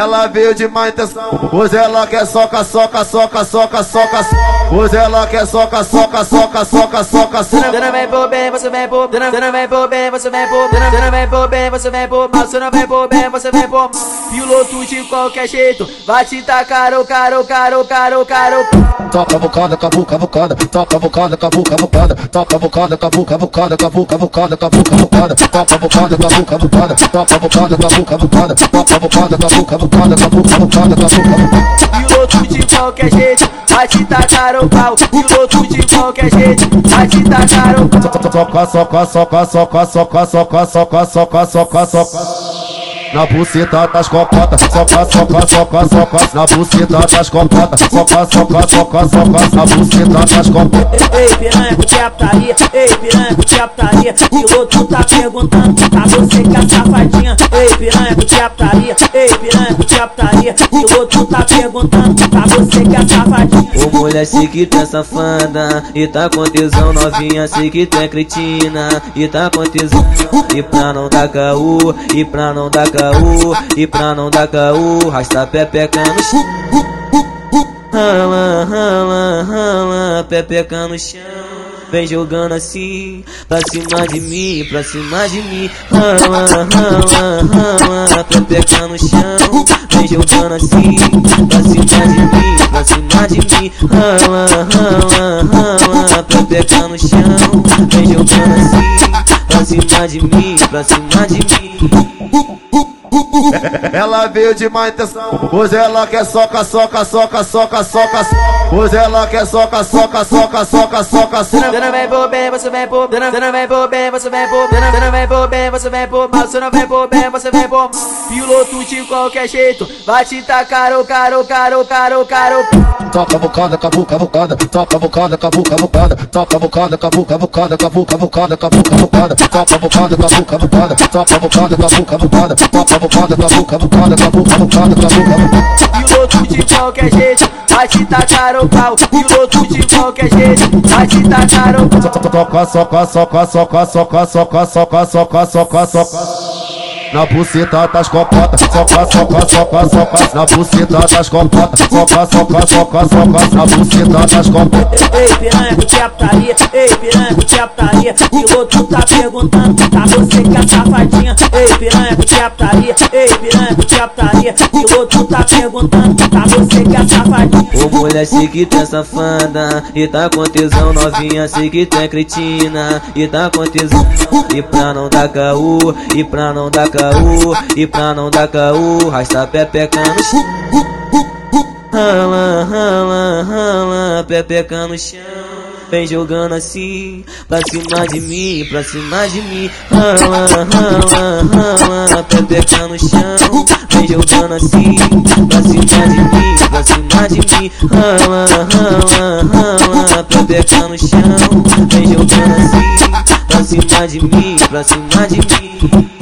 Ela veio de má intenção. Hoje ela quer soca, soca, soca, soca, soca. Hoje ela quer soca, soca, soca, soca, soca. Dona vem por bem, você vem por. Dona, dona vem por bem, você vem por. Dona, dona vem por bem, você vem por. Mas você não vem por bem, você vem por. Piloto de qualquer jeito. Vai te tacar o caro, caro, caro, caro. Toca bocada, cavu, cavucada, toca bocada, cavu, cavucada, toca bocada, cavu, cavucada, cavu, cavucada, cavu, cavucada, toca bocada, cavu, cavucada, toca bocada, cavu, cavucada, toca bocada, cavu, cavucada, cavu, cavucada, cavu, cavucada. Piloto de qualquer jeito. Vai te tacar o pau. Piloto de qualquer jeito. Vai te tacar o pau. Soca, soca, soca, soca, soca, soca, soca, soca, soca, soca. Na buceta das cocotas, soca, soca, soca, soca. Na buceta das cocotas, soca, soca, soca, soca. Na buceta das cocotas. Ei, piranha, que é putaria? Ei, piranha, que é putaria? Piloto tá perguntando pra você que é safadinha. Ei, piranha, que é putaria? É putaria? Piloto tá perguntando pra você que é safadinha. Ô mulher, sei que tu é safada E tá com tesão novinha, sei que tu é cretina E tá com tesão E pra não dar caô, e pra não dar caô E pra não dar caô, rasta pepeca no chão Rala, rala, rala, pepeca no chão Vem jogando assim, pra cima de mim, pra cima de mim. Rala, rala, rala, pepeca no chão. Vem jogando assim, pra cima de mim, pra cima de mim. Rala, rala, rala, pepeca no chão. Vem jogando assim, pra cima de mim, pra cima de mim Ela veio de má intenção. Hoje ela quer soca, soca, soca, soca, soca. Hoje ela quer soca, soca, soca, soca, soca. Dona vem por bem, você vem por. Dona, dona vem por bem, você vem por. Dona, dona vem por bem, você vem por. Mas você não vem por bem, você vem por. Piloto de qualquer jeito. Vai te tacar o caro, caro, caro, caro. Toca bocada, cavu, cavucada, toca bocada, cavu, cavucada, toca bocada, cavu, cavucada, cavu, cavucada, cavu, cavucada, toca bocada, cavu, cavucada, toca bocada, cavu, cavucada, toca bocada, cavu, cavucada, cavu, cavucada, cavu, cavucada. Piloto de qualquer jeito. Vai te tacar o pau. Piloto de qualquer jeito. Vai te tacar o pau. Soca, soca, soca, soca, soca, soca, soca, soca, soca, soca. Na buceta das cocotas, soca, soca, soca, soca. Na buceta das cocotas, soca, soca, soca, soca. Na buceta das cocotas. Ei, piranha, que é putaria? Ei, piranha, que é putaria? Piloto tá perguntando pra você que é safadinha. Ei, piranha, que é putaria? Ei, piranha, que é putaria? Piloto tá perguntando pra você que é safadinha. Ô mulher, sei que tu é safada E tá com tesão novinha, sei que tu é cretina E tá com tesão E pra não dar caô, e pra não dar caô E pra não dar caô, rasta pepeca no chão Rala, rala, rala, pepeca no chão Vem jogando assim, pra cima de mim, pra cima de mim. Rala, rala, rala, pepeca no chão. Vem jogando assim, pra cima de mim, pra cima de mim. Rala, rala, rala, pepeca no chão. Vem jogando assim, pra cima de mim, pra cima de mim